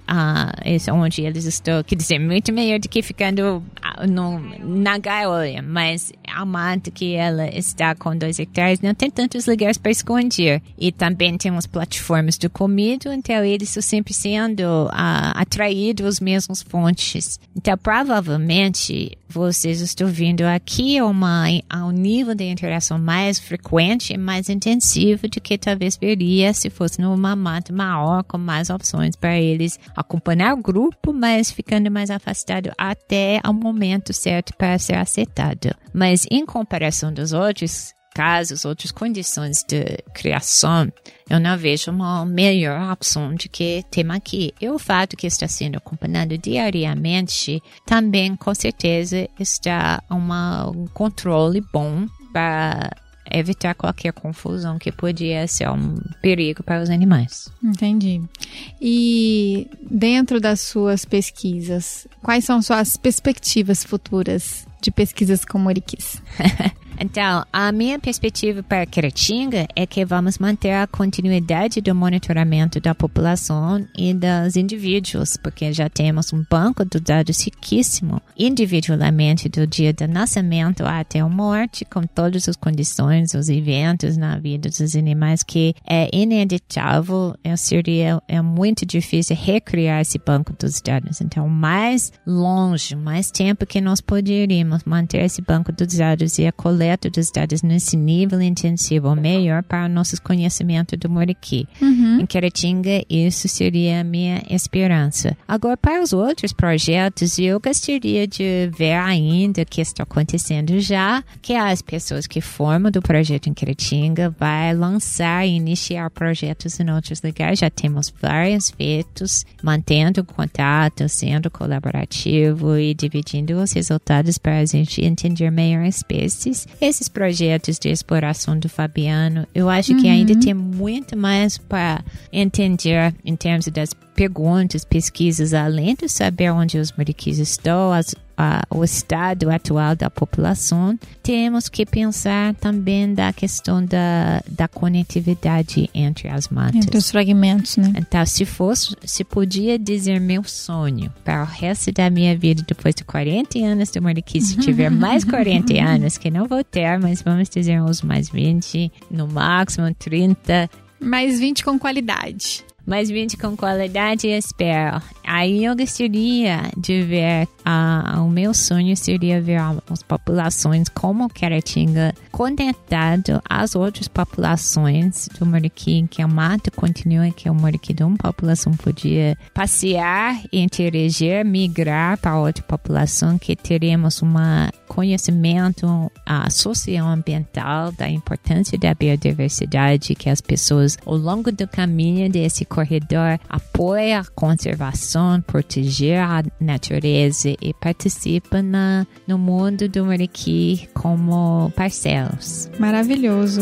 esse onde eles estão, quer dizer, muito melhor do que ficando ah, no, na gaiola, mas a mata que ela está com dois hectares não tem tantos lugares para esconder. E também tem umas plataformas de comida, então eles estão sempre sendo ah, atraídos às mesmas fontes. Então provavelmente vocês estão vindo aqui uma, um nível de interação mais frequente e mais intensivo do que talvez veria se fosse numa mata maior com mais opções para eles acompanhar o grupo, mas ficando mais afastado até o momento certo para ser aceitado. Mas em comparação dos outros casos, outras condições de criação, eu não vejo uma melhor opção do que tem aqui. E o fato que está sendo acompanhado diariamente também, com certeza, está uma, um controle bom para evitar qualquer confusão que podia ser um perigo para os animais. Entendi. E dentro das suas pesquisas, quais são suas perspectivas futuras de pesquisas com moriquis? Então, a minha perspectiva para Caratinga é que vamos manter a continuidade do monitoramento da população e dos indivíduos, porque já temos um banco de dados riquíssimo, individualmente do dia do nascimento até a morte, com todas as condições, os eventos na vida dos animais, que é ineditável, é, seria é muito difícil recriar esse banco dos dados. Então, mais longe, mais tempo que nós poderíamos manter esse banco dos dados e a coleta dos dados nesse nível intensivo melhor para o nosso conhecimento do moriqui. Em Caratinga, isso seria a minha esperança. Agora, para os outros projetos, eu gostaria de ver ainda o que está acontecendo já, que as pessoas que formam do projeto em Caratinga vai lançar e iniciar projetos em outros lugares. Já temos vários feitos, mantendo contato, sendo colaborativo e dividindo os resultados para a gente entender melhor espécies esses projetos de exploração do Fabiano, eu acho que ainda tem muito mais para entender em termos das perguntas, pesquisas, além de saber onde os mariquis estão, as, a, o estado atual da população, temos que pensar também da questão da, da conectividade entre as matas. Entre os fragmentos, né? Então, se fosse, se podia dizer meu sonho para o resto da minha vida, depois de 40 anos de Moriqui, se tiver mais 40 anos, que não vou ter, mas vamos dizer uns mais 20, no máximo 30, Mais 20 com qualidade. Mais 20 com qualidade, espero. Aí eu gostaria de ver, ah, o meu sonho seria ver as populações como Caratinga conectado às outras populações do Moriqui, que a mata continua, que o Moriqui de uma população podia passear, interagir, migrar para outra população, que teremos um conhecimento ah, socioambiental da importância da biodiversidade, que as pessoas ao longo do caminho desse corredor apoiam a conservação, proteger a natureza e participam na, no mundo do Moriqui como parceiros. Maravilhoso.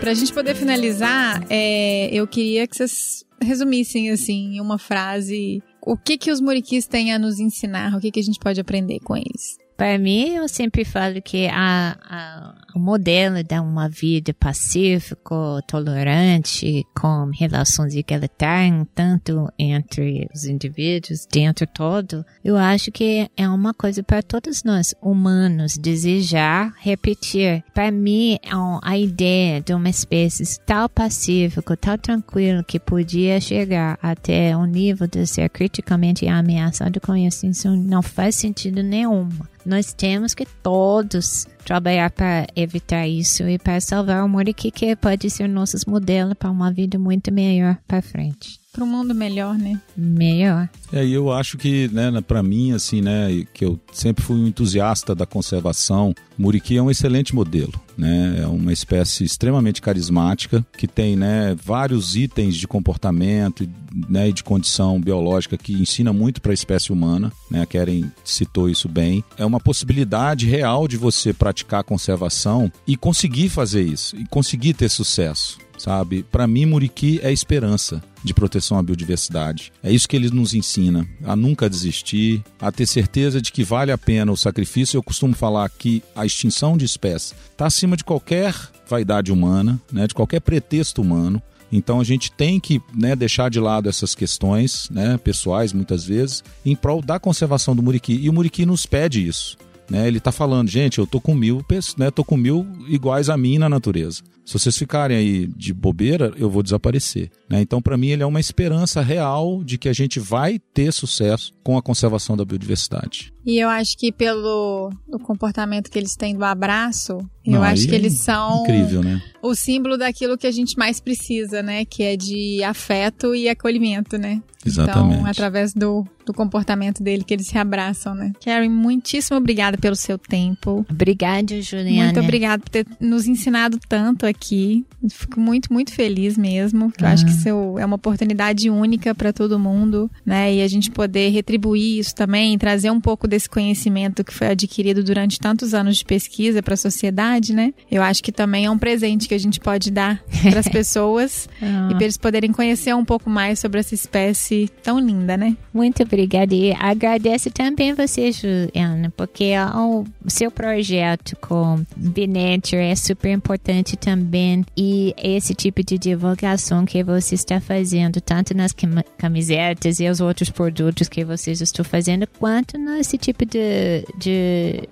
Pra gente poder finalizar, é, eu queria que vocês resumissem, assim, em uma frase, o que que os muriquis têm a nos ensinar, o que que a gente pode aprender com eles. Para mim, eu sempre falo que a, a, o modelo de uma vida pacífica, tolerante, com relações igualitárias, tanto entre os indivíduos, dentro todo, eu acho que é uma coisa para todos nós, humanos, desejar repetir. Para mim, a ideia de uma espécie tão pacífica, tão tranquila, que podia chegar até o nível de ser criticamente ameaçado com extinção, não faz sentido nenhum nós temos que todos trabalhar para evitar isso e para salvar o Muriqui, que pode ser nossos modelos para uma vida muito melhor para frente. Para um mundo melhor, né? Melhor. É, e eu acho que, né, para mim, assim, né, que eu sempre fui um entusiasta da conservação, Muriqui é um excelente modelo, né? É uma espécie extremamente carismática que tem, né, vários itens de comportamento, né, e de condição biológica que ensina muito para a espécie humana, né? A Karen citou isso bem. É uma possibilidade real de você praticar a conservação e conseguir fazer isso, e conseguir ter sucesso sabe? Para mim, Muriqui é esperança de proteção à biodiversidade. É isso que ele nos ensina, a nunca desistir, a ter certeza de que vale a pena o sacrifício. Eu costumo falar que a extinção de espécies está acima de qualquer vaidade humana, né, de qualquer pretexto humano. Então a gente tem que né, deixar de lado essas questões né, pessoais, muitas vezes, em prol da conservação do Muriqui. E o Muriqui nos pede isso. Né? Ele está falando, gente, eu tô com mil, né, tô com mil iguais a mim na natureza. Se vocês ficarem aí de bobeira, eu vou desaparecer. Né? Então, para mim, ele é uma esperança real de que a gente vai ter sucesso com a conservação da biodiversidade. E eu acho que pelo o comportamento que eles têm do abraço, eu Não, acho que é eles são Incrível, né? o símbolo daquilo que a gente mais precisa, né? Que é de afeto e acolhimento, né? Exatamente. Então, através do, do comportamento dele que eles se abraçam, né? Karen, muitíssimo obrigada pelo seu tempo. Obrigada, Juliana. Muito obrigada por ter nos ensinado tanto aqui. Fico muito, muito feliz mesmo. Eu Ah. acho que isso é uma oportunidade única para todo mundo, né? E a gente poder retribuir isso também, trazer um pouco desse conhecimento que foi adquirido durante tantos anos de pesquisa para a sociedade, né? Eu acho que também é um presente que a gente pode dar para as pessoas Ah. e para eles poderem conhecer um pouco mais sobre essa espécie tão linda, né? Muito obrigada e agradeço também você, Juliana, porque o seu projeto com Binature é super importante também e esse tipo de divulgação que você está fazendo, tanto nas cam- camisetas e os outros produtos que vocês estão fazendo, quanto nesse tipo de, de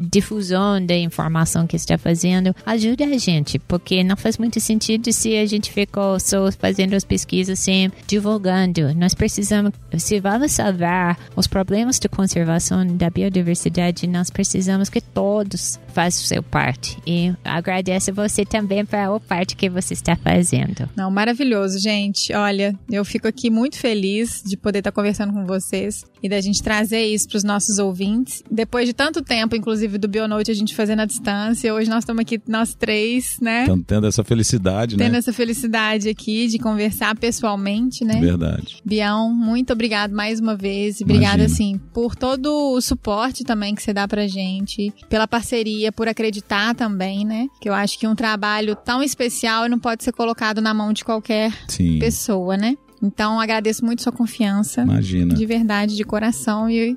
difusão da informação que está fazendo, ajuda a gente, porque não faz muito sentido se a gente ficou só fazendo as pesquisas sem divulgando. Nós precisamos, se vamos salvar os problemas de conservação da biodiversidade, nós precisamos que todos façam seu parte. E agradeço você também pela parte que você está fazendo. Não, maravilhoso, gente. Olha, eu fico aqui muito feliz de poder estar conversando com vocês e da gente trazer isso para os nossos ouvintes. Depois de tanto tempo, inclusive, do Bionote a gente fazendo à distância, hoje nós estamos aqui, nós três, né? Tendo essa felicidade, Tendo né? essa felicidade aqui de conversar pessoalmente, né? Verdade. Bião, muito obrigado mais uma vez. E obrigada, assim, por todo o suporte também que você dá pra gente, pela parceria, por acreditar também, né? Que eu acho que um trabalho tão especial não pode ser colocado na mão de qualquer Sim. pessoa, né? Então, agradeço muito sua confiança. Imagina. De verdade, de coração. E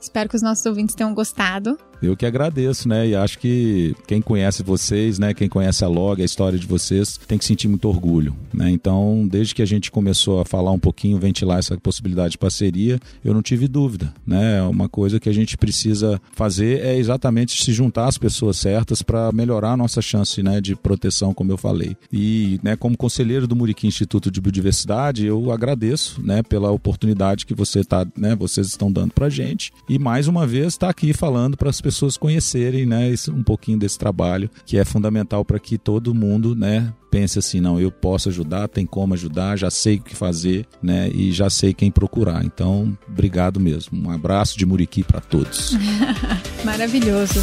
espero que os nossos ouvintes tenham gostado. Eu que agradeço, né? E acho que quem conhece vocês, né? Quem conhece a Log, a história de vocês, tem que sentir muito orgulho, né? Então, desde que a gente começou a falar um pouquinho, ventilar essa possibilidade de parceria, eu não tive dúvida, né? Uma coisa que a gente precisa fazer é exatamente se juntar às pessoas certas para melhorar a nossa chance, né? De proteção, como eu falei. E, né? Como conselheiro do Muriqui Instituto de Biodiversidade, eu agradeço, né? Pela oportunidade que você tá, né? Vocês estão dando para gente e mais uma vez está aqui falando para as pessoas pessoas conhecerem né, um pouquinho desse trabalho, que é fundamental para que todo mundo né, pense assim, não, eu posso ajudar, tem como ajudar, já sei o que fazer, né? E já sei quem procurar. Então, obrigado mesmo. Um abraço de Muriqui para todos. Maravilhoso.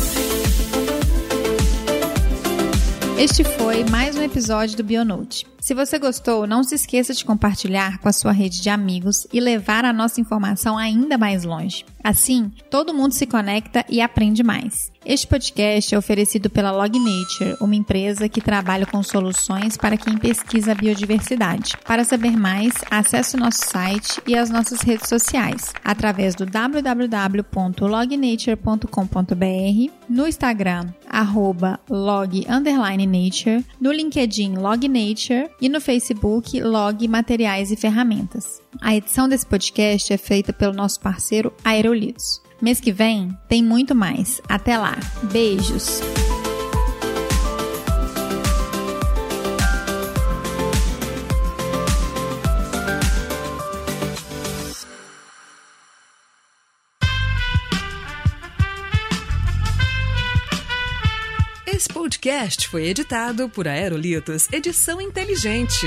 Este foi mais um episódio do Bionote. Se você gostou, não se esqueça de compartilhar com a sua rede de amigos e levar a nossa informação ainda mais longe. Assim, todo mundo se conecta e aprende mais. Este podcast é oferecido pela Log Nature, uma empresa que trabalha com soluções para quem pesquisa a biodiversidade. Para saber mais, acesse o nosso site e as nossas redes sociais através do www.lognature.com.br, no Instagram, arroba log nature, no LinkedIn Log Nature e no Facebook Log Materiais e Ferramentas. A edição desse podcast é feita pelo nosso parceiro Aerolitos. Mês que vem tem muito mais. Até lá. Beijos. Esse podcast foi editado por Aerolitos Edição Inteligente.